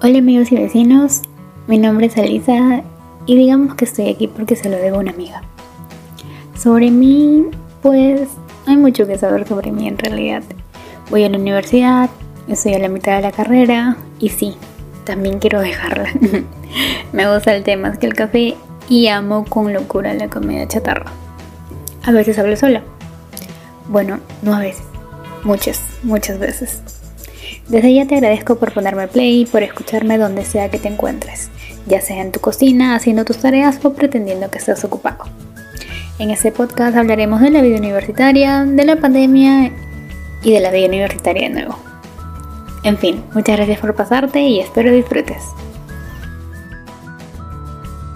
Hola amigos y vecinos, mi nombre es Alisa y digamos que estoy aquí porque se lo debo a una amiga. Sobre mí, pues hay mucho que saber sobre mí en realidad. Voy a la universidad, estoy a la mitad de la carrera y sí, también quiero dejarla. Me gusta el té más que el café y amo con locura la comida chatarra. A veces hablo sola. Bueno, no a veces, muchas, muchas veces. Desde ya te agradezco por ponerme play y por escucharme donde sea que te encuentres, ya sea en tu cocina, haciendo tus tareas o pretendiendo que estés ocupado. En este podcast hablaremos de la vida universitaria, de la pandemia y de la vida universitaria de nuevo. En fin, muchas gracias por pasarte y espero disfrutes.